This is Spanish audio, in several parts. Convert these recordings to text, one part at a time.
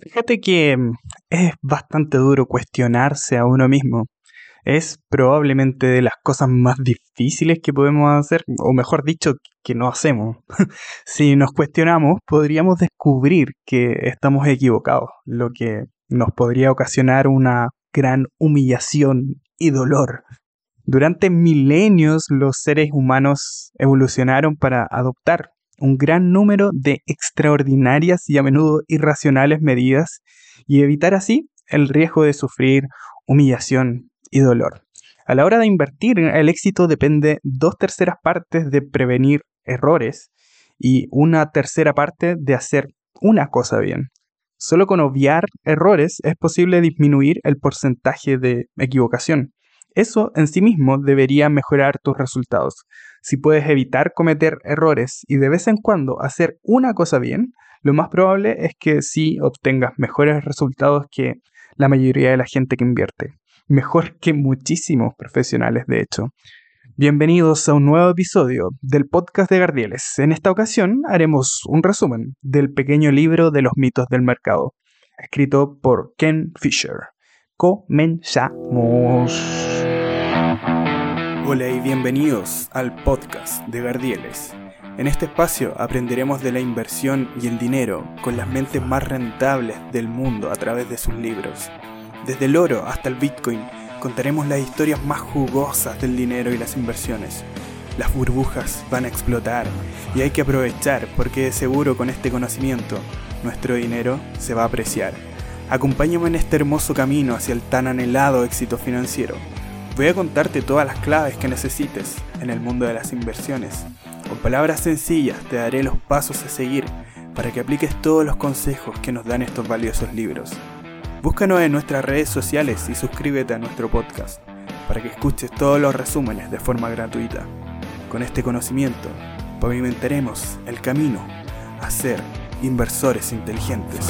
Fíjate que mm, es bastante duro cuestionarse a uno mismo. Es probablemente de las cosas más difíciles que podemos hacer, o mejor dicho, que no hacemos. si nos cuestionamos, podríamos descubrir que estamos equivocados, lo que nos podría ocasionar una gran humillación y dolor. Durante milenios los seres humanos evolucionaron para adoptar un gran número de extraordinarias y a menudo irracionales medidas y evitar así el riesgo de sufrir humillación y dolor. A la hora de invertir, el éxito depende dos terceras partes de prevenir errores y una tercera parte de hacer una cosa bien. Solo con obviar errores es posible disminuir el porcentaje de equivocación. Eso en sí mismo debería mejorar tus resultados. Si puedes evitar cometer errores y de vez en cuando hacer una cosa bien, lo más probable es que sí obtengas mejores resultados que la mayoría de la gente que invierte. Mejor que muchísimos profesionales, de hecho. Bienvenidos a un nuevo episodio del podcast de Gardieles. En esta ocasión haremos un resumen del pequeño libro de los mitos del mercado, escrito por Ken Fisher. Comenzamos. Hola y bienvenidos al podcast de Gardieles. En este espacio aprenderemos de la inversión y el dinero con las mentes más rentables del mundo a través de sus libros. Desde el oro hasta el Bitcoin contaremos las historias más jugosas del dinero y las inversiones. Las burbujas van a explotar y hay que aprovechar porque de seguro con este conocimiento nuestro dinero se va a apreciar. Acompáñame en este hermoso camino hacia el tan anhelado éxito financiero. Voy a contarte todas las claves que necesites en el mundo de las inversiones. Con palabras sencillas te daré los pasos a seguir para que apliques todos los consejos que nos dan estos valiosos libros. Búscanos en nuestras redes sociales y suscríbete a nuestro podcast para que escuches todos los resúmenes de forma gratuita. Con este conocimiento pavimentaremos el camino a ser inversores inteligentes.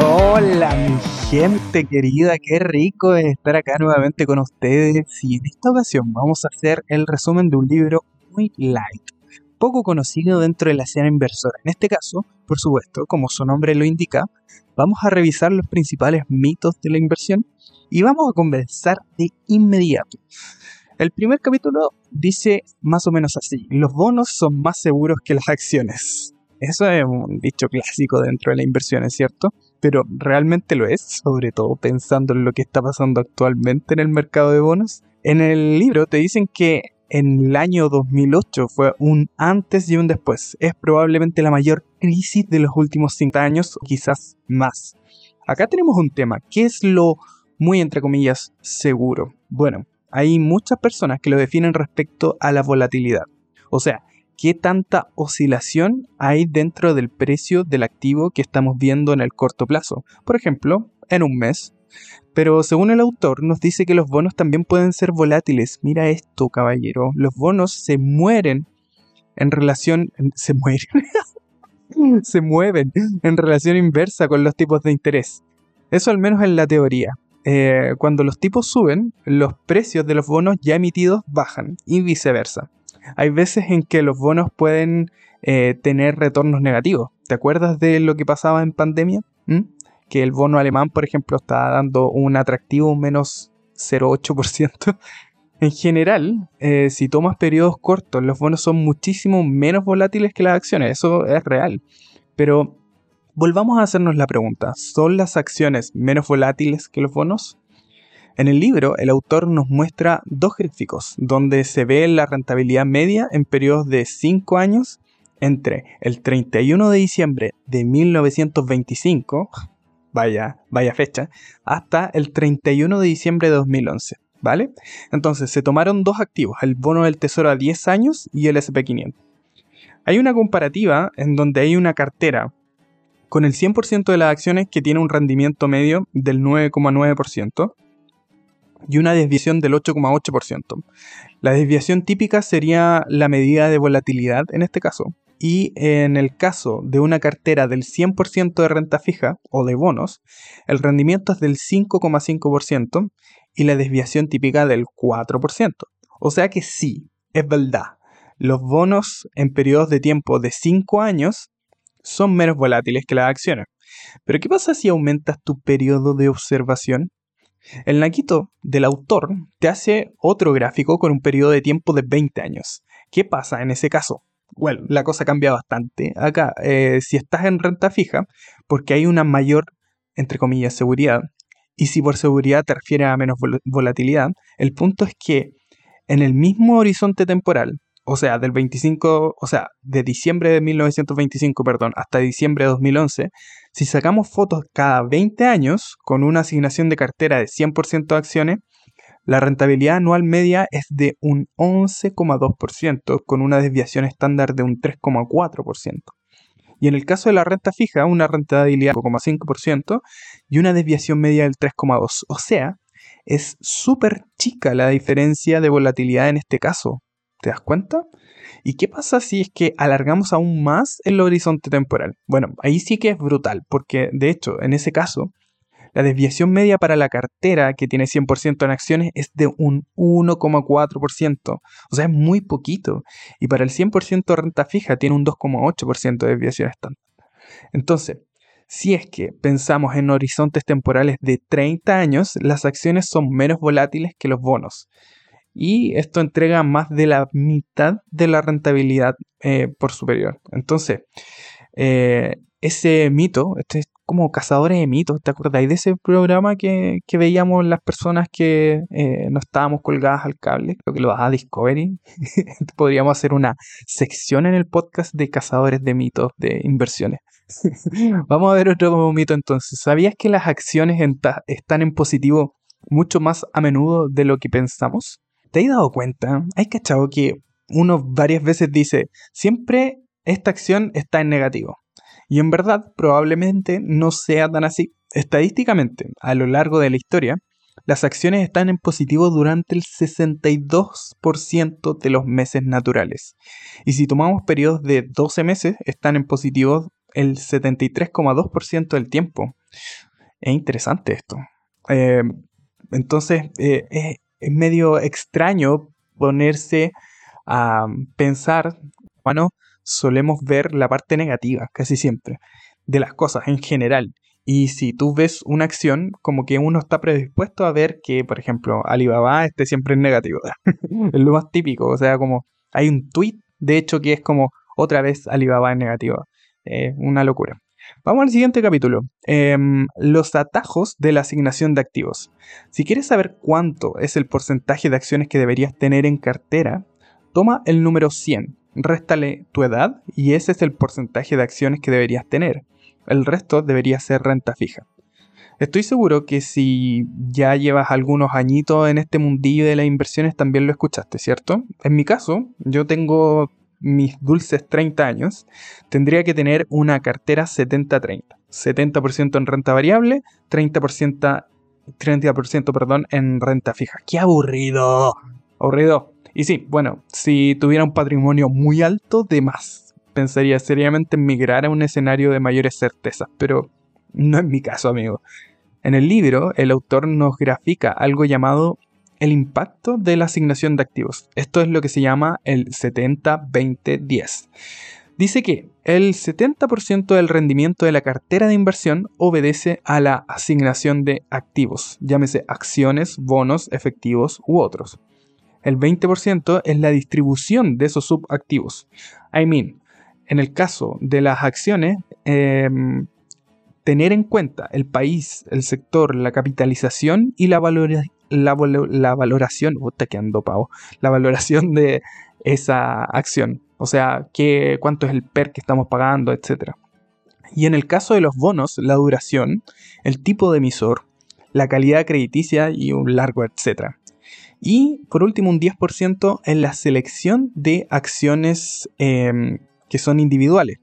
Hola mi gente querida, qué rico estar acá nuevamente con ustedes y en esta ocasión vamos a hacer el resumen de un libro muy light, poco conocido dentro de la escena inversora. En este caso, por supuesto, como su nombre lo indica, vamos a revisar los principales mitos de la inversión y vamos a conversar de inmediato. El primer capítulo dice más o menos así, los bonos son más seguros que las acciones. Eso es un dicho clásico dentro de la inversión, ¿es cierto? Pero realmente lo es, sobre todo pensando en lo que está pasando actualmente en el mercado de bonos. En el libro te dicen que en el año 2008 fue un antes y un después. Es probablemente la mayor crisis de los últimos 50 años, quizás más. Acá tenemos un tema, ¿qué es lo muy entre comillas seguro? Bueno, hay muchas personas que lo definen respecto a la volatilidad. O sea, qué tanta oscilación hay dentro del precio del activo que estamos viendo en el corto plazo. Por ejemplo, en un mes. Pero según el autor nos dice que los bonos también pueden ser volátiles. Mira esto, caballero. Los bonos se mueren en relación... Se mueren. se mueven en relación inversa con los tipos de interés. Eso al menos en la teoría. Eh, cuando los tipos suben, los precios de los bonos ya emitidos bajan y viceversa hay veces en que los bonos pueden eh, tener retornos negativos. ¿Te acuerdas de lo que pasaba en pandemia? ¿Mm? Que el bono alemán, por ejemplo, está dando un atractivo menos 0,8%. en general, eh, si tomas periodos cortos, los bonos son muchísimo menos volátiles que las acciones. Eso es real. Pero volvamos a hacernos la pregunta. ¿Son las acciones menos volátiles que los bonos? En el libro, el autor nos muestra dos gráficos donde se ve la rentabilidad media en periodos de 5 años entre el 31 de diciembre de 1925, vaya, vaya fecha, hasta el 31 de diciembre de 2011. ¿Vale? Entonces se tomaron dos activos, el bono del tesoro a 10 años y el SP500. Hay una comparativa en donde hay una cartera con el 100% de las acciones que tiene un rendimiento medio del 9,9%, y una desviación del 8,8%. La desviación típica sería la medida de volatilidad en este caso. Y en el caso de una cartera del 100% de renta fija o de bonos, el rendimiento es del 5,5% y la desviación típica del 4%. O sea que sí, es verdad. los bonos en periodos de tiempo de 5 años son menos volátiles que las acciones. Pero ¿qué pasa si aumentas tu periodo de observación? El Naquito del autor te hace otro gráfico con un periodo de tiempo de 20 años. ¿Qué pasa en ese caso? Bueno, la cosa cambia bastante. Acá, eh, si estás en renta fija, porque hay una mayor, entre comillas, seguridad, y si por seguridad te refieres a menos volatilidad, el punto es que en el mismo horizonte temporal, o sea, del 25, o sea, de diciembre de 1925, perdón, hasta diciembre de 2011, si sacamos fotos cada 20 años con una asignación de cartera de 100% de acciones, la rentabilidad anual media es de un 11,2%, con una desviación estándar de un 3,4%. Y en el caso de la renta fija, una rentabilidad de 5,5% y una desviación media del 3,2%. O sea, es súper chica la diferencia de volatilidad en este caso. ¿Te das cuenta? ¿Y qué pasa si es que alargamos aún más el horizonte temporal? Bueno, ahí sí que es brutal, porque de hecho, en ese caso, la desviación media para la cartera que tiene 100% en acciones es de un 1,4%. O sea, es muy poquito. Y para el 100% renta fija tiene un 2,8% de desviación estándar. Entonces, si es que pensamos en horizontes temporales de 30 años, las acciones son menos volátiles que los bonos. Y esto entrega más de la mitad de la rentabilidad eh, por superior. Entonces, eh, ese mito, este es como cazadores de mitos, ¿te acordáis de ese programa que, veíamos las personas que eh, no estábamos colgadas al cable? Creo que lo vas a Discovery. Podríamos hacer una sección en el podcast de cazadores de mitos de inversiones. Vamos a ver otro mito entonces. ¿Sabías que las acciones están en positivo mucho más a menudo de lo que pensamos? ¿Te has dado cuenta? ¿Hay cachado que uno varias veces dice, siempre esta acción está en negativo? Y en verdad probablemente no sea tan así. Estadísticamente, a lo largo de la historia, las acciones están en positivo durante el 62% de los meses naturales. Y si tomamos periodos de 12 meses, están en positivo el 73,2% del tiempo. Es interesante esto. Eh, entonces, eh, es, es, medio extraño ponerse a pensar, bueno, solemos ver la parte negativa casi siempre de las cosas en general. Y si tú ves una acción, como que uno está predispuesto a ver que, por ejemplo, Alibaba esté siempre en negativo. es lo más típico. O sea, como hay un tweet, de hecho, que es como otra vez Alibaba en negativo. una locura. Vamos al siguiente capítulo. Em, los atajos de la asignación de activos. Si quieres saber cuánto es el porcentaje de acciones que deberías tener en cartera, toma el número 100 réstale tu edad y ese es el porcentaje de acciones que deberías tener. El resto debería ser renta fija. Estoy seguro que si ya llevas algunos añitos en este mundillo de las inversiones también lo escuchaste, ¿cierto? En mi caso, yo tengo mis dulces 30 años, tendría que tener una cartera 70-30. 70%, en renta variable, 30%, 30% perdón, en renta fija. ¡Qué aburrido! Aburrido. Y sí, bueno, si tuviera un patrimonio muy alto, de más. Pensaría seriamente en migrar a un escenario de mayores certezas, pero no es mi caso, amigo. En el libro, el autor nos grafica algo llamado el impacto de la asignación de activos. Esto es lo que se llama el 70-20-10. Dice que el 70% del rendimiento de la cartera de inversión obedece a la asignación de activos, llámese acciones, bonos, efectivos u otros. El 20% es la distribución de esos subactivos. I mean, en el caso de las acciones, em, tener en cuenta el país, el sector, la capitalización y la, la, valoración, que ando pavo, la valoración de esa acción. O sea, qué, cuánto es el PER que estamos pagando, etc. Y en el caso de los bonos, la duración, el tipo de emisor, la calidad crediticia y un largo etcétera. Y por último, un 10% en la selección de acciones em, que son individuales.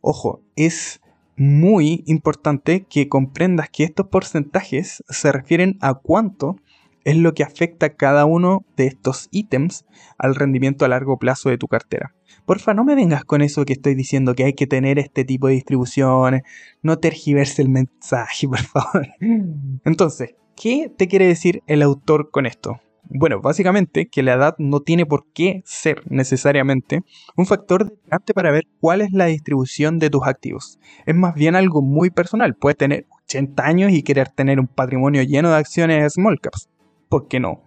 Ojo, es muy importante que comprendas que estos porcentajes se refieren a cuánto es lo que afecta cada uno de estos ítems al rendimiento a largo plazo de tu cartera. Porfa, no me vengas con eso que estoy diciendo que hay que tener este tipo de distribuciones. No tergiverse el mensaje, por favor. Entonces, ¿qué te quiere decir el autor con esto? Bueno, básicamente que la edad no tiene por qué ser necesariamente un factor determinante para ver cuál es la distribución de tus activos. Es más bien algo muy personal. Puedes tener 80 años y querer tener un patrimonio lleno de acciones small caps. ¿Por qué no?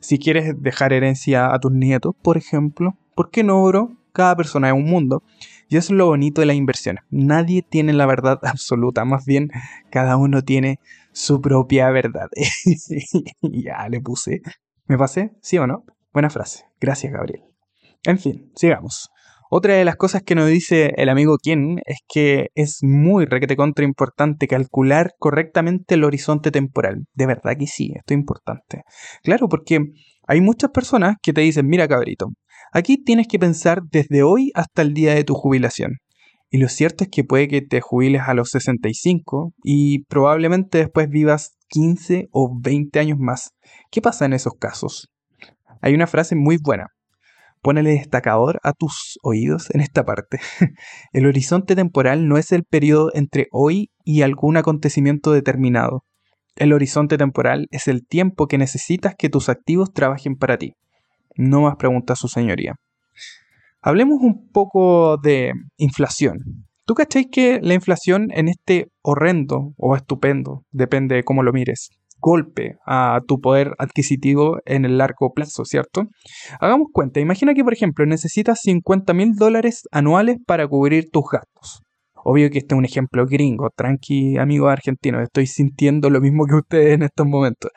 Si quieres dejar herencia a tus nietos, por ejemplo, ¿por qué no, bro? Cada persona es un mundo. Y eso es lo bonito de las inversiones. Nadie tiene la verdad absoluta, más bien cada uno tiene su propia verdad. ya le puse ¿Me pasé? ¿Sí o no? Buena frase. Gracias, Gabriel. En fin, sigamos. Otra de las cosas que nos dice el amigo Ken es que es muy requete contra importante calcular correctamente el horizonte temporal. De verdad que sí, esto es importante. Claro, porque hay muchas personas que te dicen, mira cabrito, aquí tienes que pensar desde hoy hasta el día de tu jubilación. Y lo cierto es que puede que te jubiles a los 65 y probablemente después vivas 15 o 20 años más. ¿Qué pasa en esos casos? Hay una frase muy buena. Ponele destacador a tus oídos en esta parte. el horizonte temporal no es el periodo entre hoy y algún acontecimiento determinado. El horizonte temporal es el tiempo que necesitas que tus activos trabajen para ti. No más pregunta su señoría. Hablemos un poco de inflación. ¿Tú cacháis que la inflación en este horrendo o estupendo, depende de cómo lo mires, golpe a tu poder adquisitivo en el largo plazo, ¿cierto? Hagamos cuenta, imagina que por ejemplo necesitas 50 mil dólares anuales para cubrir tus gastos. Obvio que este es un ejemplo gringo, tranqui amigo argentino, estoy sintiendo lo mismo que ustedes en estos momentos.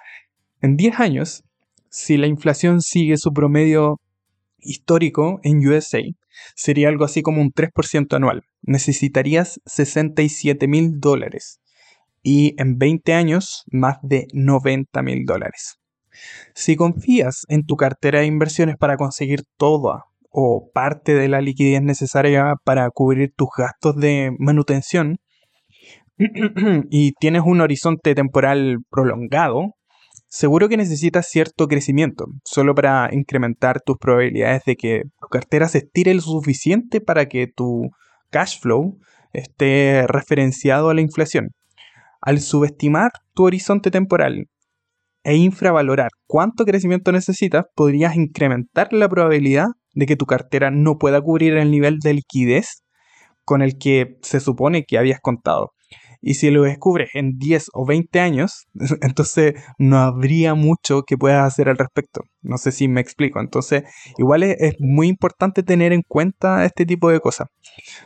En 10 años, si la inflación sigue su promedio histórico en USA, sería algo así como un 3% anual. Necesitarías 67 mil dólares y en 20 años más de 90 mil dólares. Si confías en tu cartera de inversiones para conseguir toda o parte de la liquidez necesaria para cubrir tus gastos de manutención y tienes un horizonte temporal prolongado, Seguro que necesitas cierto crecimiento, solo para incrementar tus probabilidades de que tu cartera se estire lo suficiente para que tu cash flow esté referenciado a la inflación. Al subestimar tu horizonte temporal e infravalorar cuánto crecimiento necesitas, podrías incrementar la probabilidad de que tu cartera no pueda cubrir el nivel de liquidez con el que se supone que habías contado. Y si lo descubres en 10 o 20 años, entonces no habría mucho que puedas hacer al respecto. No sé si me explico. Entonces, igual es, muy importante tener en cuenta este tipo de cosas.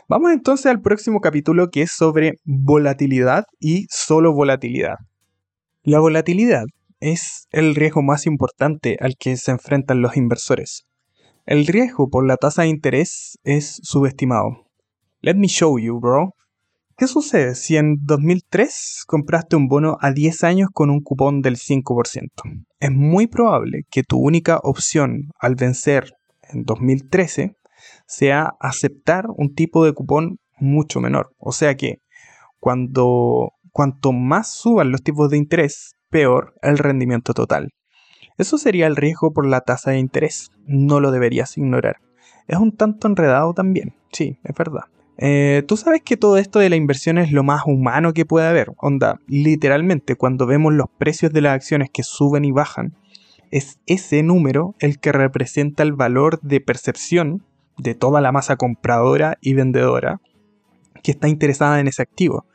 Vamos entonces al próximo capítulo que es sobre volatilidad y solo volatilidad. La volatilidad es el riesgo más importante al que se enfrentan los inversores. El riesgo por la tasa de interés es subestimado. Let me show you, bro. ¿Qué sucede si en 2003 compraste un bono a 10 años con un cupón del 5%? Es muy probable que tu única opción al vencer en 2013 sea aceptar un tipo de cupón mucho menor. O sea que cuando, cuanto más suban los tipos de interés, peor el rendimiento total. Eso sería el riesgo por la tasa de interés. No lo deberías ignorar. Es un tanto enredado también, sí, es verdad. Eh, Tú sabes que todo esto de la inversión es lo más humano que puede haber. Onda, literalmente cuando vemos los precios de las acciones que suben y bajan, es ese número el que representa el valor de percepción de toda la masa compradora y vendedora que está interesada en ese activo.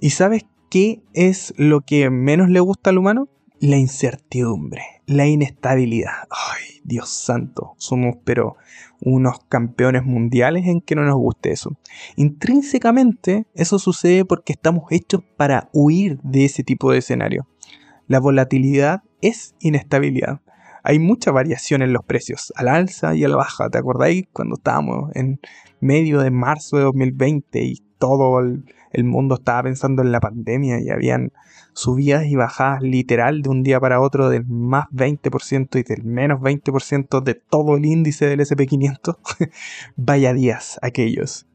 ¿Y sabes qué es lo que menos le gusta al humano? La incertidumbre, la inestabilidad. Ay, Dios santo, somos pero unos campeones mundiales en que no nos guste eso. Intrínsecamente eso sucede porque estamos hechos para huir de ese tipo de escenario. La volatilidad es inestabilidad. Hay mucha variación en los precios, al alza y a la baja. ¿Te acordáis cuando estábamos en medio de marzo de 2020 y todo el, el mundo estaba pensando en la pandemia y habían subidas y bajadas literal de un día para otro del más 20% y del menos 20% de todo el índice del SP500. Vaya días aquellos.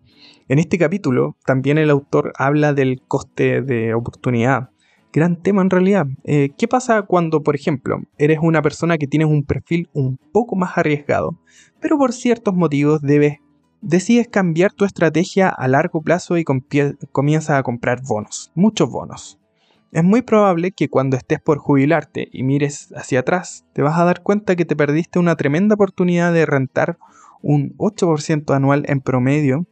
En este capítulo también el autor habla del coste de oportunidad. Gran tema en realidad. Eh, ¿Qué pasa cuando, por ejemplo, eres una persona que tienes un perfil un poco más arriesgado, pero por ciertos motivos debes decides cambiar tu estrategia a largo plazo y comienzas a comprar bonos, muchos bonos. es muy probable que cuando estés por jubilarte y mires hacia atrás, te vas a dar cuenta que te perdiste una tremenda oportunidad de rentar un 8% anual en promedio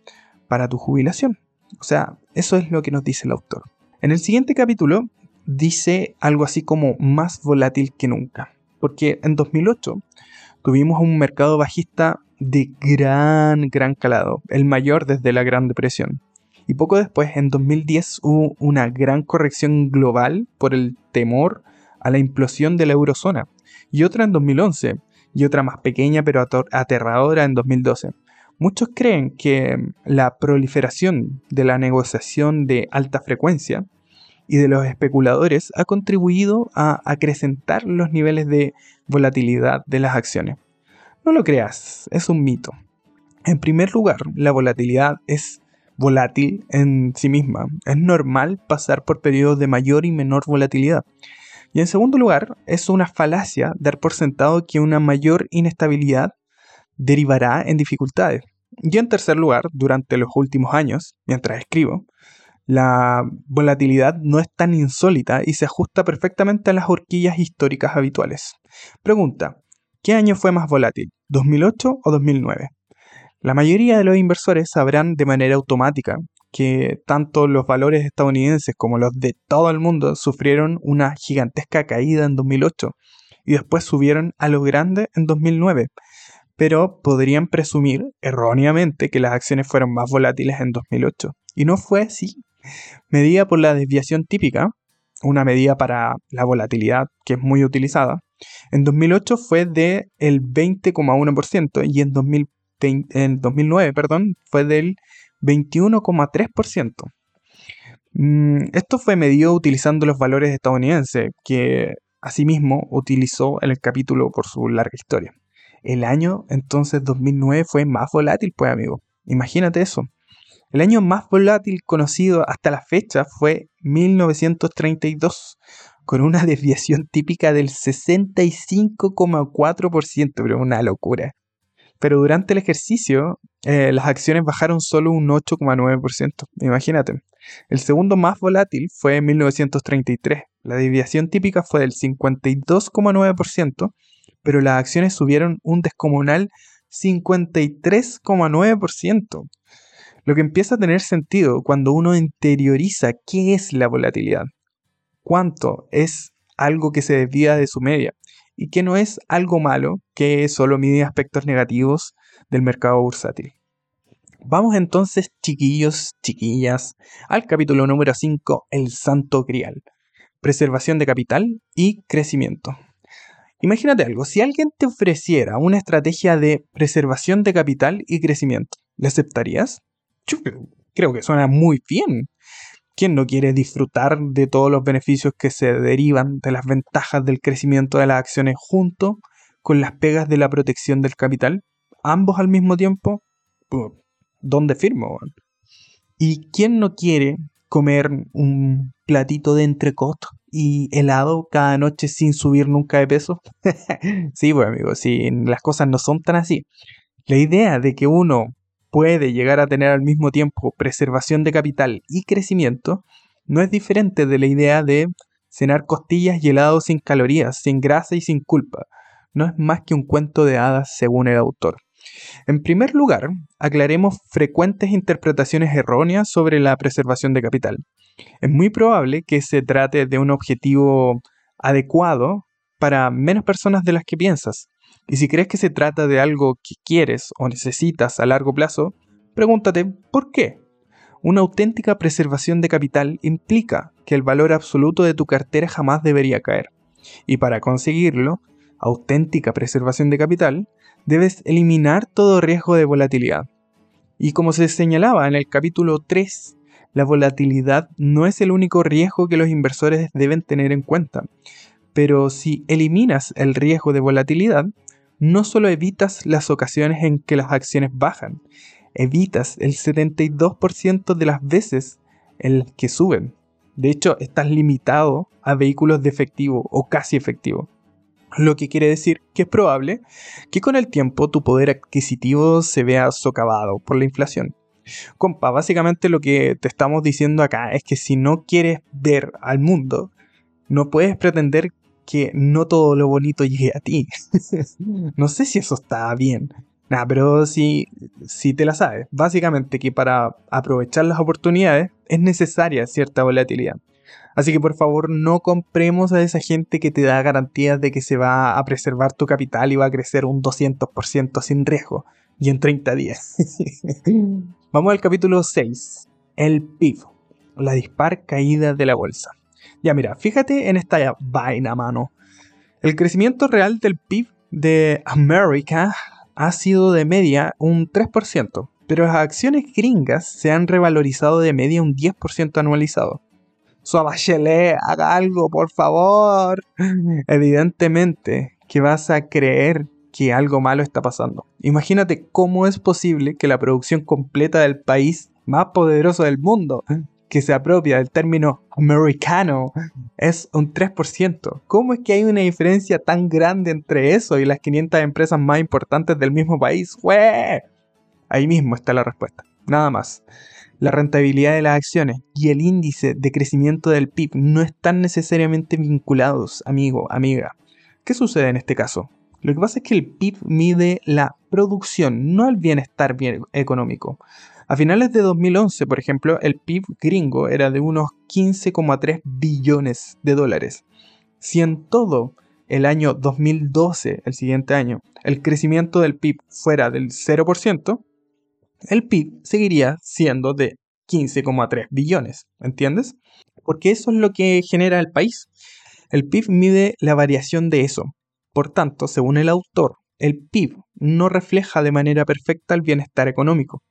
para tu jubilación. O sea, eso es lo que nos dice el autor. En el siguiente capítulo dice algo así como más volátil que nunca. Porque en 2008 tuvimos un mercado bajista de gran, gran calado, el mayor desde la Gran Depresión. Y poco después, en 2010, hubo una gran corrección global por el temor a la implosión de la eurozona. Y otra en 2011, y otra más pequeña pero aterradora en 2012. Muchos creen que la proliferación de la negociación de alta frecuencia y de los especuladores ha contribuido a acrecentar los niveles de volatilidad de las acciones. No lo creas, es un mito. En primer lugar, la volatilidad es volátil en sí misma. Es normal pasar por periodos de mayor y menor volatilidad. Y en segundo lugar, es una falacia dar por sentado que una mayor inestabilidad derivará en dificultades. Y en tercer lugar, durante los últimos años, mientras escribo, la volatilidad no es tan insólita y se ajusta perfectamente a las horquillas históricas habituales. Pregunta, ¿qué año fue más volátil? ¿2008 o 2009? La mayoría de los inversores sabrán de manera automática que tanto los valores estadounidenses como los de todo el mundo sufrieron una gigantesca caída en 2008 y después subieron a lo grande en 2009, pero podrían presumir erróneamente que las acciones fueron más volátiles en 2008. Y no fue así. Medida por la desviación típica, una medida para la volatilidad que es muy utilizada, en 2008 fue de el 20,1% y en 2000 en 2009 perdón, fue del 21,3%. Mm, esto fue medido utilizando los valores estadounidenses, que asimismo utilizó en el capítulo por su larga historia. El año entonces 2009 fue más volátil, pues amigo. Imagínate eso. El año más volátil conocido hasta la fecha fue 1932, con una desviación típica del 65,4%, pero una locura pero durante el ejercicio eh, las acciones bajaron solo un 8,9%. Imagínate. El segundo más volátil fue en 1933. La desviación típica fue del 52,9%, pero las acciones subieron un descomunal 53,9%. Lo que empieza a tener sentido cuando uno interioriza qué es la volatilidad. Cuánto es algo que se desvía de su media y que no es algo malo que solo mide aspectos negativos del mercado bursátil. Vamos entonces, chiquillos, chiquillas, al capítulo número 5, el Santo Grial. Preservación de capital y crecimiento. Imagínate algo, si alguien te ofreciera una estrategia de preservación de capital y crecimiento, ¿le aceptarías? Creo que suena muy bien. ¿Quién no quiere disfrutar de todos los beneficios que se derivan de las ventajas del crecimiento de las acciones junto con las pegas de la protección del capital? Ambos al mismo tiempo. ¿Dónde firmo? ¿Y quién no quiere comer un platito de entrecot y helado cada noche sin subir nunca de peso? sí, pues amigos, sí, las cosas no son tan así. La idea de que uno puede llegar a tener al mismo tiempo preservación de capital y crecimiento, no es diferente de la idea de cenar costillas y helado sin calorías, sin grasa y sin culpa. No es más que un cuento de hadas según el autor. En primer lugar, aclaremos frecuentes interpretaciones erróneas sobre la preservación de capital. Es muy probable que se trate de un objetivo adecuado para menos personas de las que piensas, y si crees que se trata de algo que quieres o necesitas a largo plazo, pregúntate ¿por qué? Una auténtica preservación de capital implica que el valor absoluto de tu cartera jamás debería caer. Y para conseguirlo, auténtica preservación de capital, debes eliminar todo riesgo de volatilidad. Y como se señalaba en el capítulo 3, la volatilidad no es el único riesgo que los inversores deben tener en cuenta. Pero si eliminas el riesgo de volatilidad, no solo evitas las ocasiones en que las acciones bajan, evitas el 72% de las veces en las que suben. De hecho, estás limitado a vehículos de efectivo o casi efectivo. Lo que quiere decir que es probable que con el tiempo tu poder adquisitivo se vea socavado por la inflación. Compa, básicamente lo que te estamos diciendo acá es que si no quieres ver al mundo, no puedes pretender que no todo lo bonito llegue a ti. no sé si eso está bien. Nada, pero si, si te la sabes. Básicamente que para aprovechar las oportunidades es necesaria cierta volatilidad. Así que por favor no compremos a esa gente que te da garantías de que se va a preservar tu capital y va a crecer un 200% sin riesgo y en 30 días. Vamos al capítulo 6, el PIB, la dispar caída de la bolsa. Ya mira, fíjate en esta vaina, mano. El crecimiento real del PIB de América ha sido de media un 3%, pero las acciones gringas se han revalorizado de media un 10% anualizado. Bachelet, haga algo, por favor. Evidentemente que vas a creer que algo malo está pasando. Imagínate cómo es posible que la producción completa del país más poderoso del mundo, que se apropia del término americano, es un 3%. ¿Cómo es que hay una diferencia tan grande entre eso y las 500 empresas más importantes del mismo país? Ahí mismo está la respuesta. Nada más la rentabilidad de las acciones y el índice de crecimiento del PIB no están necesariamente vinculados, amigo, amiga. ¿Qué sucede en este caso? Lo que pasa es que el PIB mide la producción, no el bienestar económico. A finales de 2011, por ejemplo, el PIB gringo era de unos 15,3 billones de dólares. Si en todo el año 2012, el siguiente año, el crecimiento del PIB fuera del 0%, el PIB seguiría siendo de 15,3 billones, ¿entiendes? Porque eso es lo que genera el país. El PIB mide la variación de eso. Por tanto, según el autor, el PIB no refleja de manera perfecta el bienestar económico.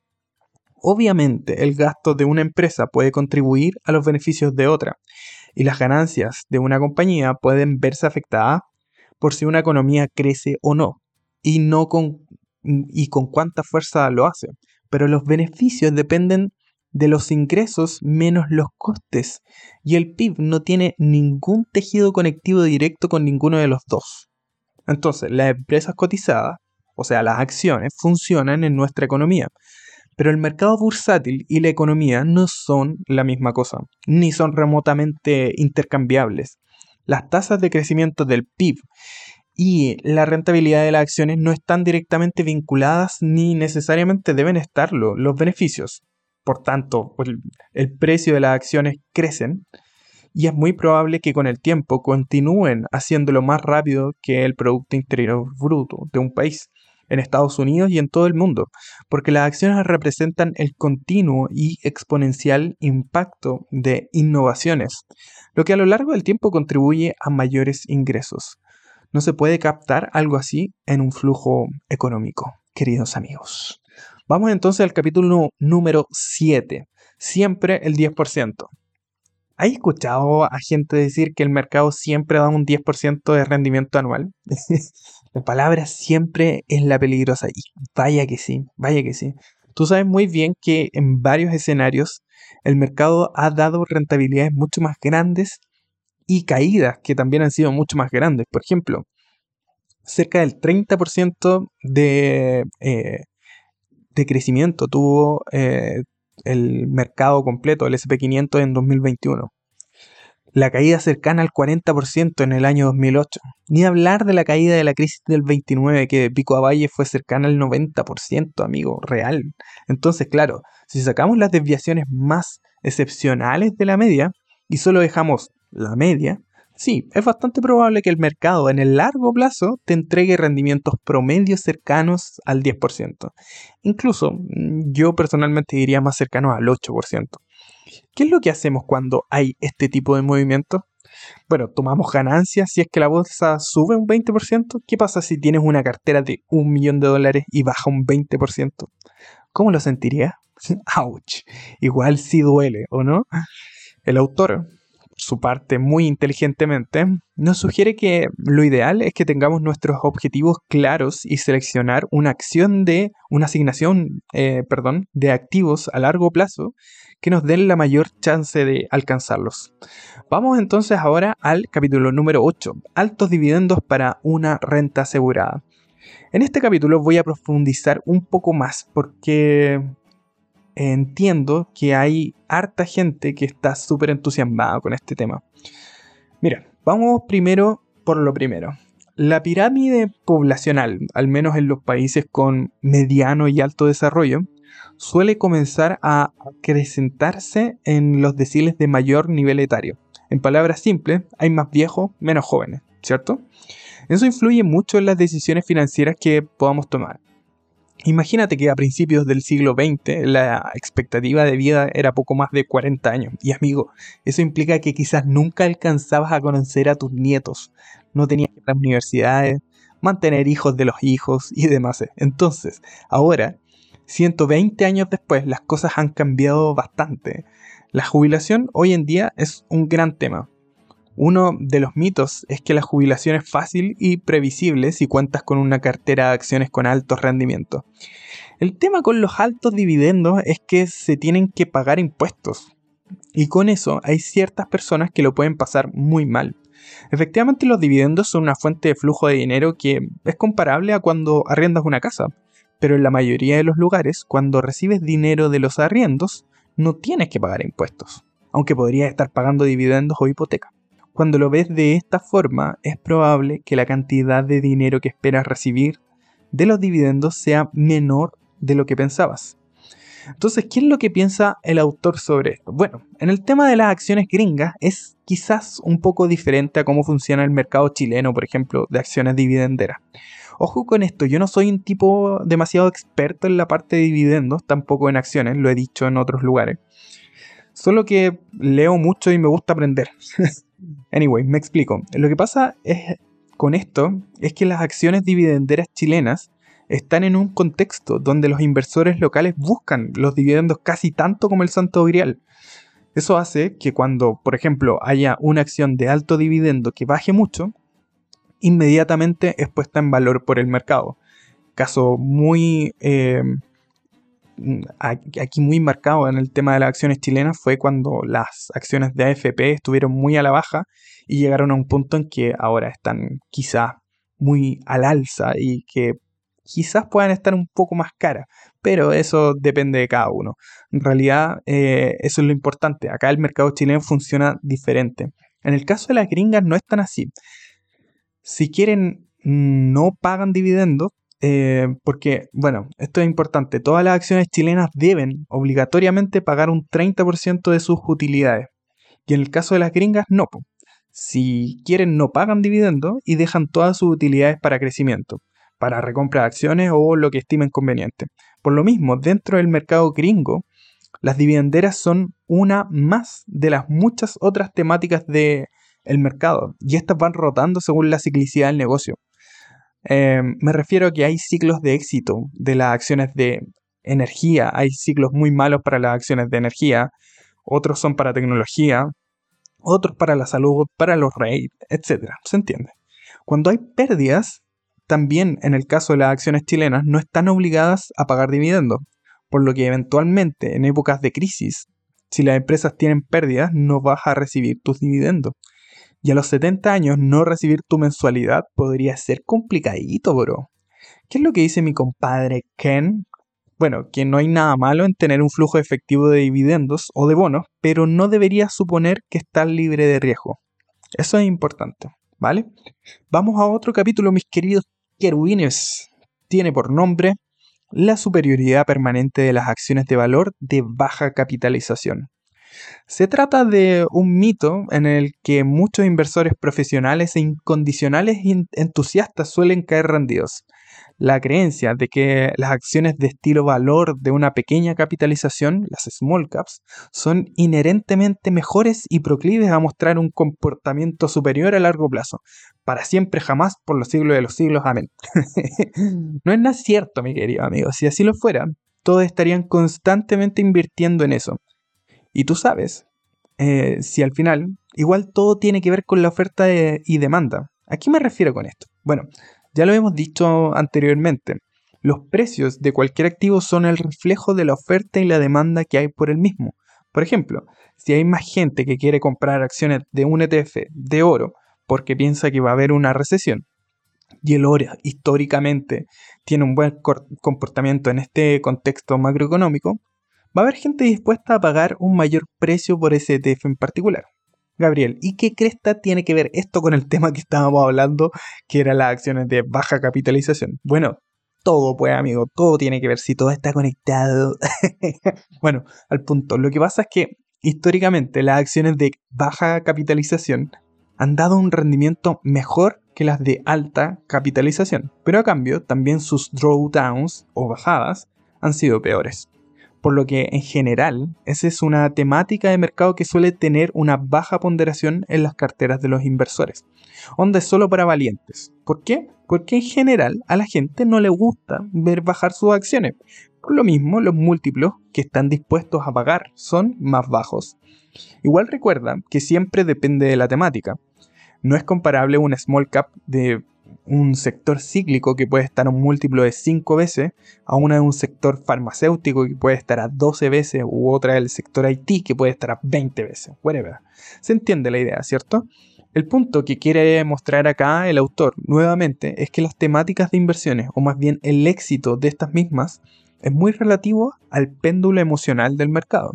Obviamente, el gasto de una empresa puede contribuir a los beneficios de otra, y las ganancias de una compañía pueden verse afectadas por si una economía crece o no, y no con, y con cuánta fuerza lo hace pero los beneficios dependen de los ingresos menos los costes, y el PIB no tiene ningún tejido conectivo directo con ninguno de los dos. Entonces, las empresas cotizadas, o sea, las acciones, funcionan en nuestra economía, pero el mercado bursátil y la economía no son la misma cosa, ni son remotamente intercambiables. Las tasas de crecimiento del PIB y la rentabilidad de las acciones no están directamente vinculadas ni necesariamente deben estarlo los beneficios. Por tanto, el precio de las acciones crecen y es muy probable que con el tiempo continúen haciéndolo más rápido que el Producto Interior Bruto de un país, en Estados Unidos y en todo el mundo, porque las acciones representan el continuo y exponencial impacto de innovaciones, lo que a lo largo del tiempo contribuye a mayores ingresos. No se puede captar algo así en un flujo económico, queridos amigos. Vamos entonces al capítulo número 7. Siempre el 10%. ¿Has escuchado a gente decir que el mercado siempre da un 10% de rendimiento anual? la palabra siempre es la peligrosa y vaya que sí, vaya que sí. Tú sabes muy bien que en varios escenarios el mercado ha dado rentabilidades mucho más grandes y caídas que también han sido mucho más grandes. Por ejemplo, cerca del 30% de, eh, de crecimiento tuvo eh, el mercado completo, el SP500 en 2021. La caída cercana al 40% en el año 2008. Ni hablar de la caída de la crisis del 29, que de pico a valle fue cercana al 90%, amigo, real. Entonces, claro, si sacamos las desviaciones más excepcionales de la media y solo dejamos la media, sí, es bastante probable que el mercado en el largo plazo te entregue rendimientos promedios cercanos al 10%. Incluso mm, yo personalmente diría más cercano al 8%. ¿Qué es lo que hacemos cuando hay este tipo de movimiento? Bueno, tomamos ganancias si es que la bolsa sube un 20%. ¿Qué pasa si tienes una cartera de un millón de dólares y baja un 20%? ¿Cómo lo sentirías? ¡Auch! Igual sí duele, ¿o no? El autor su parte muy inteligentemente, nos sugiere que lo ideal es que tengamos nuestros objetivos claros y seleccionar una acción de, una asignación, eh, perdón, de activos a largo plazo que nos den la mayor chance de alcanzarlos. Vamos entonces ahora al capítulo número 8, altos dividendos para una renta asegurada. En este capítulo voy a profundizar un poco más porque entiendo que hay harta gente que está súper entusiasmada con este tema. Mira, vamos primero por lo primero. La pirámide poblacional, al menos en los países con mediano y alto desarrollo, suele comenzar a acrecentarse en los deciles de mayor nivel etario. En palabras simples, hay más viejos, menos jóvenes, ¿cierto? Eso influye mucho en las decisiones financieras que podamos tomar. Imagínate que a principios del siglo XX la expectativa de vida era poco más de 40 años. Y amigo, eso implica que quizás nunca alcanzabas a conocer a tus nietos. No tenías que ir a las universidades, mantener hijos de los hijos y demás. Entonces, ahora, 120 años después, las cosas han cambiado bastante. La jubilación hoy en día es un gran tema. Uno de los mitos es que la jubilación es fácil y previsible si cuentas con una cartera de acciones con altos rendimientos. El tema con los altos dividendos es que se tienen que pagar impuestos. Y con eso hay ciertas personas que lo pueden pasar muy mal. Efectivamente los dividendos son una fuente de flujo de dinero que es comparable a cuando arriendas una casa. Pero en la mayoría de los lugares, cuando recibes dinero de los arriendos, no tienes que pagar impuestos. Aunque podrías estar pagando dividendos o hipoteca. Cuando lo ves de esta forma, es probable que la cantidad de dinero que esperas recibir de los dividendos sea menor de lo que pensabas. Entonces, ¿qué es lo que piensa el autor sobre esto? Bueno, en el tema de las acciones gringas es quizás un poco diferente a cómo funciona el mercado chileno, por ejemplo, de acciones dividenderas. Ojo con esto, yo no soy un tipo demasiado experto en la parte de dividendos, tampoco en acciones, lo he dicho en otros lugares. Solo que leo mucho y me gusta aprender. Anyway, me explico. Lo que pasa es, con esto es que las acciones dividenderas chilenas están en un contexto donde los inversores locales buscan los dividendos casi tanto como el santo grial. Eso hace que cuando, por ejemplo, haya una acción de alto dividendo que baje mucho, inmediatamente es puesta en valor por el mercado. Caso muy eh, aquí muy marcado en el tema de las acciones chilenas fue cuando las acciones de AFP estuvieron muy a la baja y llegaron a un punto en que ahora están quizás muy al alza y que quizás puedan estar un poco más caras, pero eso depende de cada uno. En realidad, eh, eso es lo importante. Acá el mercado chileno funciona diferente. En el caso de las gringas no es tan así. Si quieren, no pagan dividendos, eh, porque, bueno, esto es importante, todas las acciones chilenas deben obligatoriamente pagar un 30% de sus utilidades. Y en el caso de las gringas, no. Si quieren, no pagan dividendos y dejan todas sus utilidades para crecimiento, para recompra de acciones o lo que estimen conveniente. Por lo mismo, dentro del mercado gringo, las dividenderas son una más de las muchas otras temáticas del mercado y estas van rotando según la ciclicidad del negocio. Em, me refiero a que hay ciclos de éxito de las acciones de energía, hay ciclos muy malos para las acciones de energía, otros son para tecnología, otros para la salud, para los rates, etc. ¿Se entiende? Cuando hay pérdidas, también en el caso de las acciones chilenas no están obligadas a pagar dividendos, por lo que eventualmente en épocas de crisis, si las empresas tienen pérdidas, no vas a recibir tus dividendos. Y a los 70 años no recibir tu mensualidad podría ser complicadito, bro. ¿Qué es lo que dice mi compadre Ken? Bueno, que no hay nada malo en tener un flujo efectivo de dividendos o de bonos, pero no debería suponer que estás libre de riesgo. Eso es importante, ¿vale? Vamos a otro capítulo, mis queridos querubines. Tiene por nombre La superioridad permanente de las acciones de valor de baja capitalización. Se trata de un mito en el que muchos inversores profesionales e incondicionales entusiastas suelen caer rendidos. La creencia de que las acciones de estilo valor de una pequeña capitalización, las small caps, son inherentemente mejores y proclives a mostrar un comportamiento superior a largo plazo. Para siempre, jamás, por los siglos de los siglos. Amén. no es nada cierto, mi querido amigo. Si así lo fuera, todos estarían constantemente invirtiendo en eso. Y tú sabes, eh, si al final, igual todo tiene que ver con la oferta y demanda. ¿A qué me refiero con esto? Bueno, ya lo hemos dicho anteriormente. Los precios de cualquier activo son el reflejo de la oferta y la demanda que hay por el mismo. Por ejemplo, si hay más gente que quiere comprar acciones de un ETF de oro porque piensa que va a haber una recesión, y el oro históricamente tiene un buen comportamiento en este contexto macroeconómico, va a haber gente dispuesta a pagar un mayor precio por ese ETF en particular. Gabriel, ¿y qué cresta tiene que ver esto con el tema que estábamos hablando, que eran las acciones de baja capitalización? Bueno, todo, pues, amigo, todo tiene que ver si todo está conectado. bueno, al punto. Lo que pasa es que históricamente las acciones de baja capitalización han dado un rendimiento mejor que las de alta capitalización, pero a cambio también sus drawdowns o bajadas han sido peores. Por lo que en general, esa es una temática de mercado que suele tener una baja ponderación en las carteras de los inversores. Onda es solo para valientes. ¿Por qué? Porque en general a la gente no le gusta ver bajar sus acciones. Por lo mismo, los múltiplos que están dispuestos a pagar son más bajos. Igual recuerda que siempre depende de la temática. No es comparable un small cap de un sector cíclico que puede estar a un múltiplo de 5 veces a una de un sector farmacéutico que puede estar a 12 veces u otra del sector IT que puede estar a 20 veces. Whatever. Se entiende la idea, ¿cierto? El punto que quiere mostrar acá el autor nuevamente es que las temáticas de inversiones, o más bien el éxito de estas mismas, es muy relativo al péndulo emocional del mercado.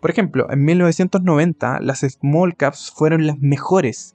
Por ejemplo, en 1990 las small caps fueron las mejores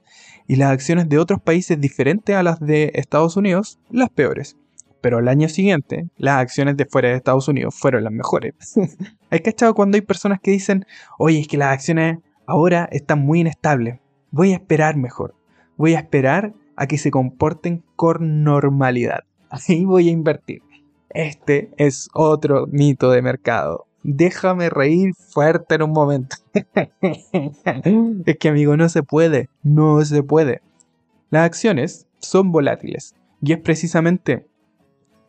y las acciones de otros países diferentes a las de Estados Unidos las peores. Pero al año siguiente, las acciones de fuera de Estados Unidos fueron las mejores. hay cachado cuando hay personas que dicen, oye, es que las acciones ahora están muy inestables. Voy a esperar mejor. Voy a esperar a que se comporten con normalidad. Ahí voy a invertir. Este es otro mito de mercado. Déjame reír fuerte en un momento. es que amigo, no se puede, no se puede. Las acciones son volátiles y es precisamente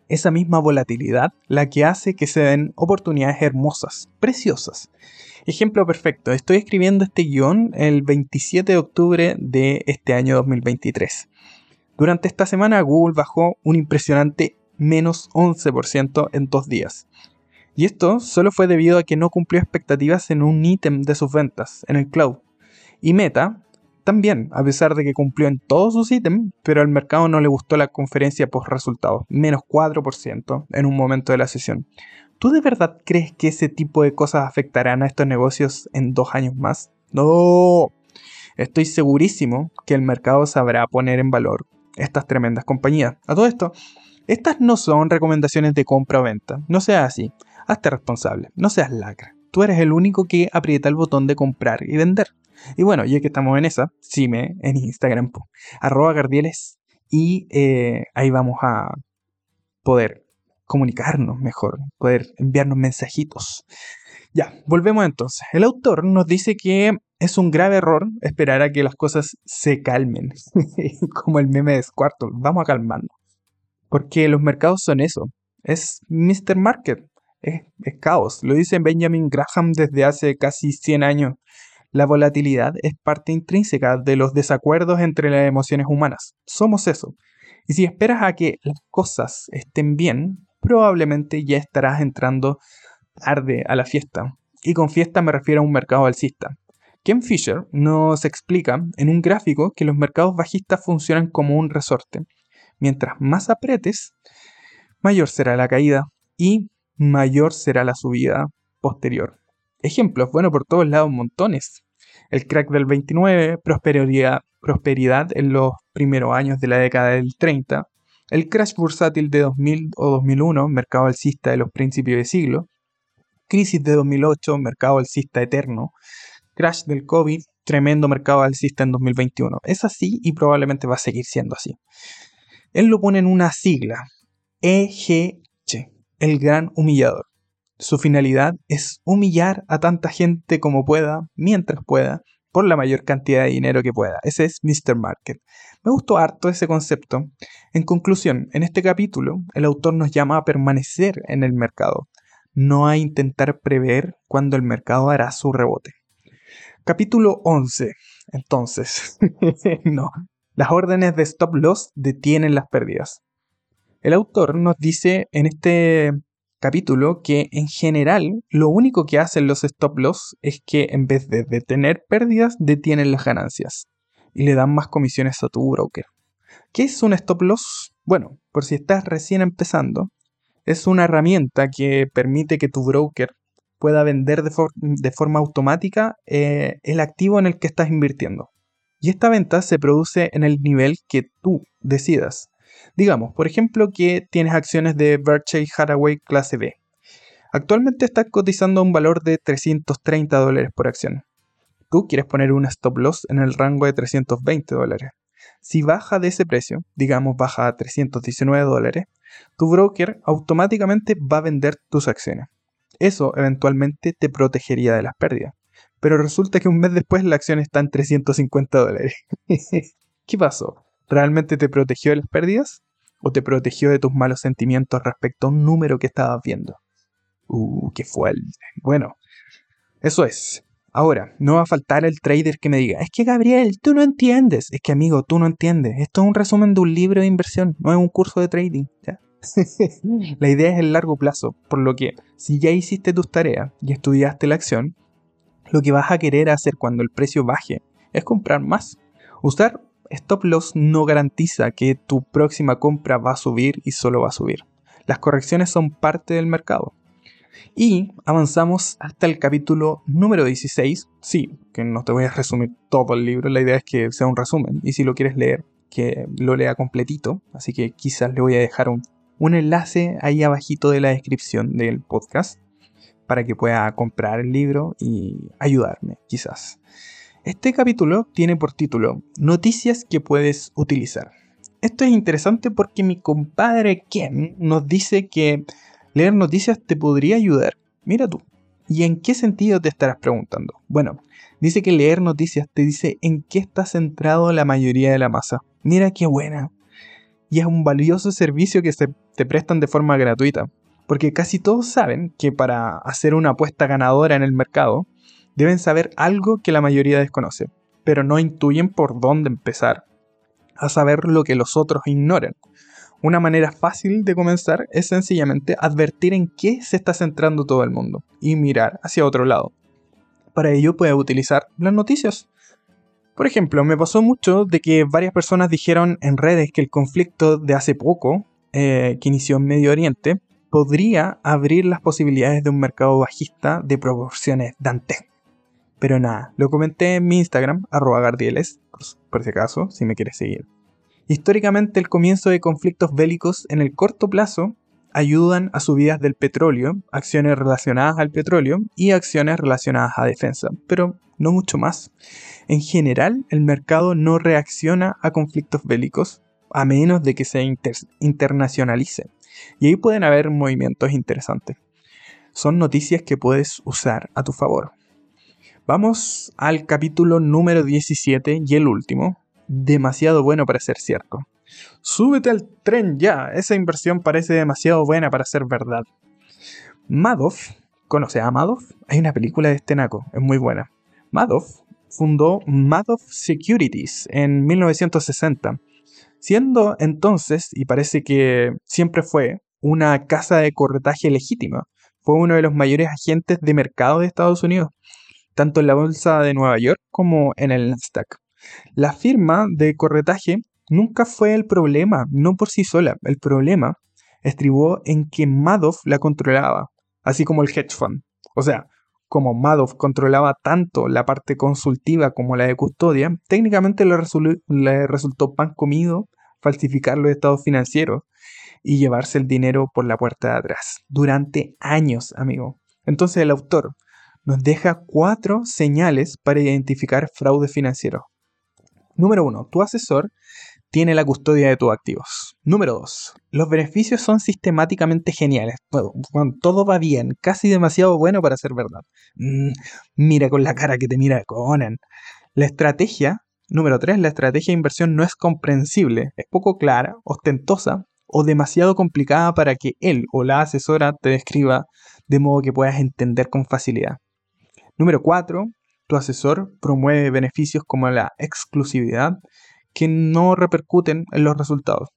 esa misma volatilidad la que hace que se den oportunidades hermosas, preciosas. Ejemplo perfecto, estoy escribiendo este guion el 27 de octubre de este año 2023. Durante esta semana Google bajó un impresionante menos 11% en dos días. Y esto solo fue debido a que no cumplió expectativas en un ítem de sus ventas, en el cloud. Y Meta también, a pesar de que cumplió en todos sus ítems, pero al mercado no le gustó la conferencia post resultados, menos 4% en un momento de la sesión. ¿Tú de verdad crees que ese tipo de cosas afectarán a estos negocios en dos años más? No. Estoy segurísimo que el mercado sabrá poner en valor estas tremendas compañías. A todo esto, estas no son recomendaciones de compra o venta. No seas así. Hazte responsable, no seas lacra. Tú eres el único que aprieta el botón de comprar y vender. Y bueno, ya que estamos en esa, síme en Instagram, arroba Gardieles, y eh, ahí vamos a poder comunicarnos mejor, poder enviarnos mensajitos. Ya, volvemos entonces. El autor nos dice que es un grave error esperar a que las cosas se calmen, como el meme de Squirtle. Vamos a calmarnos. Porque los mercados son eso. Es Mr. Market es, caos. Lo dice Benjamin Graham desde hace casi 100 años. La volatilidad es parte intrínseca de los desacuerdos entre las emociones humanas. Somos eso. Y si esperas a que las cosas estén bien, probablemente ya estarás entrando tarde a la fiesta. Y con fiesta me refiero a un mercado alcista. Ken Fisher nos explica en un gráfico que los mercados bajistas funcionan como un resorte. Mientras más apretes, mayor será la caída y mayor será la subida posterior. Ejemplos, bueno, por todos lados montones. El crack del 29, prosperidad, prosperidad en los primeros años de la década del 30, el crash bursátil de 2000 o 2001, mercado alcista de los principios de siglo, crisis de 2008, mercado alcista eterno, crash del COVID, tremendo mercado alcista en 2021. Es así y probablemente va a seguir siendo así. Él lo pone en una sigla, EGH, el gran humillador. Su finalidad es humillar a tanta gente como pueda, mientras pueda, por la mayor cantidad de dinero que pueda. Ese es Mr. Market. Me gustó harto ese concepto. En conclusión, en este capítulo, el autor nos llama a permanecer en el mercado, no a intentar prever cuándo el mercado hará su rebote. Capítulo 11. Entonces, no. Las órdenes de stop loss detienen las pérdidas. El autor nos dice en este capítulo que en general lo único que hacen los stop loss es que en vez de detener pérdidas, detienen las ganancias y le dan más comisiones a tu broker. ¿Qué es un stop loss? Bueno, por si estás recién empezando, es una herramienta que permite que tu broker pueda vender de, forma automática eh, el activo en el que estás invirtiendo. Y esta venta se produce en el nivel que tú decidas. Digamos, por ejemplo, que tienes acciones de Berkshire Hathaway clase B. Actualmente estás cotizando un valor de 330 dólares por acción. Tú quieres poner un stop loss en el rango de 320 dólares. Si baja de ese precio, digamos baja a 319 dólares, tu broker automáticamente va a vender tus acciones. Eso eventualmente te protegería de las pérdidas. Pero resulta que un mes después la acción está en 350 dólares. ¿Qué pasó? ¿Realmente te protegió de las pérdidas? ¿O te protegió de tus malos sentimientos respecto a un número que estabas viendo? Uh, qué fuerte. Bueno, eso es. Ahora, no va a faltar el trader que me diga, es que Gabriel, tú no entiendes. Es que amigo, tú no entiendes. Esto es un resumen de un libro de inversión, no es un curso de trading. la idea es el largo plazo, por lo que si ya hiciste tus tareas y estudiaste la acción, lo que vas a querer hacer cuando el precio baje es comprar más. Usar stop loss no garantiza que tu próxima compra va a subir y solo va a subir. Las correcciones son parte del mercado. Y avanzamos hasta el capítulo número 16. Sí, que no te voy a resumir todo el libro, la idea es que sea un resumen. Y si lo quieres leer, que lo lea completito. Así que quizás le voy a dejar un, un enlace ahí abajito de la descripción del podcast para que pueda comprar el libro y ayudarme, quizás. Este capítulo tiene por título Noticias que puedes utilizar. Esto es interesante porque mi compadre Ken nos dice que Leer noticias te podría ayudar. Mira tú. ¿Y en qué sentido te estarás preguntando? Bueno, dice que leer noticias te dice en qué está centrado la mayoría de la masa. Mira qué buena. Y es un valioso servicio que se te prestan de forma gratuita. Porque casi todos saben que para hacer una apuesta ganadora en el mercado, deben saber algo que la mayoría desconoce, pero no intuyen por dónde empezar a saber lo que los otros ignoran. Una manera fácil de comenzar es sencillamente advertir en qué se está centrando todo el mundo y mirar hacia otro lado. Para ello puedes utilizar las noticias. Por ejemplo, me pasó mucho de que varias personas dijeron en redes que el conflicto de hace poco, eh, que inició en Medio Oriente, podría abrir las posibilidades de un mercado bajista de proporciones dantescas. Pero nada, lo comenté en mi Instagram, arroba gardieles, por si acaso, si me quieres seguir. Históricamente el comienzo de conflictos bélicos en el corto plazo ayudan a subidas del petróleo, acciones relacionadas al petróleo y acciones relacionadas a defensa, pero no mucho más. En general, el mercado no reacciona a conflictos bélicos a menos de que se internacionalice. Y ahí pueden haber movimientos interesantes. Son noticias que puedes usar a tu favor. Vamos al capítulo número 17 y el último, demasiado bueno para ser cierto. Súbete al tren ya, esa inversión parece demasiado buena para ser verdad. Madoff, ¿conoce a Madoff? Hay una película de este naco, es muy buena. Madoff fundó Madoff Securities en 1960, siendo entonces, y parece que siempre fue, una casa de corretaje legítima. Fue uno de los mayores agentes de mercado de Estados Unidos, tanto en la bolsa de Nueva York como en el Nasdaq. La firma de corretaje nunca fue el problema, no por sí sola. El problema estribó en que Madoff la controlaba, así como el hedge fund. O sea, como Madoff controlaba tanto la parte consultiva como la de custodia, técnicamente le, le resultó pan comido falsificar los estados financieros y llevarse el dinero por la puerta de atrás. Durante años, amigo. Entonces el autor nos deja cuatro señales para identificar fraude financiero. Número 1. Tu asesor tiene la custodia de tus activos. Número 2. Los beneficios son sistemáticamente geniales. Todo va bien, casi demasiado bueno para ser verdad. Mm, mira con la cara que te mira Conan. La estrategia, número 3, la estrategia de inversión no es comprensible, es poco clara, ostentosa o demasiado complicada para que él o la asesora te describa de modo que puedas entender con facilidad. Número 4, tu asesor promueve beneficios como la exclusividad que no repercuten en los resultados.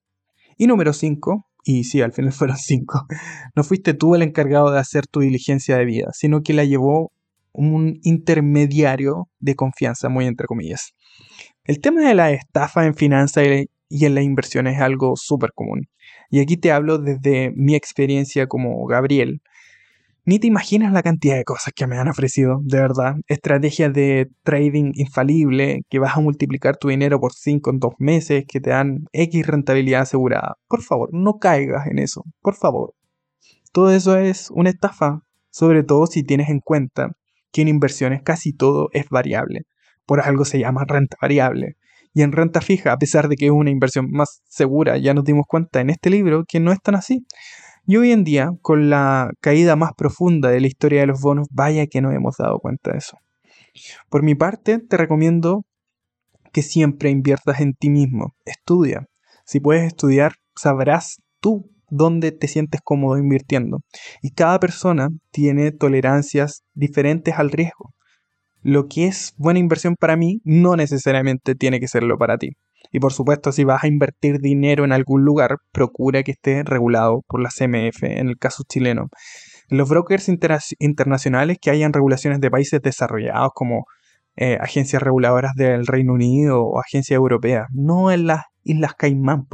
Y número 5, y sí, al final fueron 5, no fuiste tú el encargado de hacer tu diligencia de vida, sino que la llevó un intermediario de confianza, muy entre comillas. El tema de la estafa en finanzas y en las inversiones es algo súper común. Y aquí te hablo desde mi experiencia como Gabriel, Ni te imaginas la cantidad de cosas que me han ofrecido, de verdad. Estrategias de trading infalible, que vas a multiplicar tu dinero por 5 en 2 meses, que te dan X rentabilidad asegurada. Por favor, no caigas en eso, por favor. Todo eso es una estafa, sobre todo si tienes en cuenta que en inversiones casi todo es variable. Por algo se llama renta variable. Y en renta fija, a pesar de que es una inversión más segura, ya nos dimos cuenta en este libro que no es tan así. Y hoy en día, con la caída más profunda de la historia de los bonos, vaya que no hemos dado cuenta de eso. Por mi parte, te recomiendo que siempre inviertas en ti mismo. Estudia. Si puedes estudiar, sabrás tú dónde te sientes cómodo invirtiendo. Y cada persona tiene tolerancias diferentes al riesgo. Lo que es buena inversión para mí no necesariamente tiene que serlo para ti. Y por supuesto, si vas a invertir dinero en algún lugar, procura que esté regulado por la CMF, en el caso chileno. los brokers internacionales que hayan regulaciones de países desarrollados como eh, agencias reguladoras del Reino Unido o agencias europeas, no en las Islas Caimán.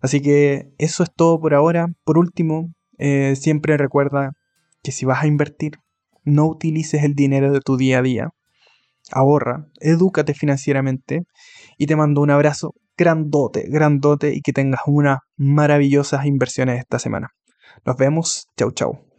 Así que eso es todo por ahora. Por último, eh, siempre recuerda que si vas a invertir, no utilices el dinero de tu día a día ahorra, edúcate financieramente y te mando un abrazo grandote, grandote y que tengas unas maravillosas inversiones esta semana. Nos vemos, chau chau.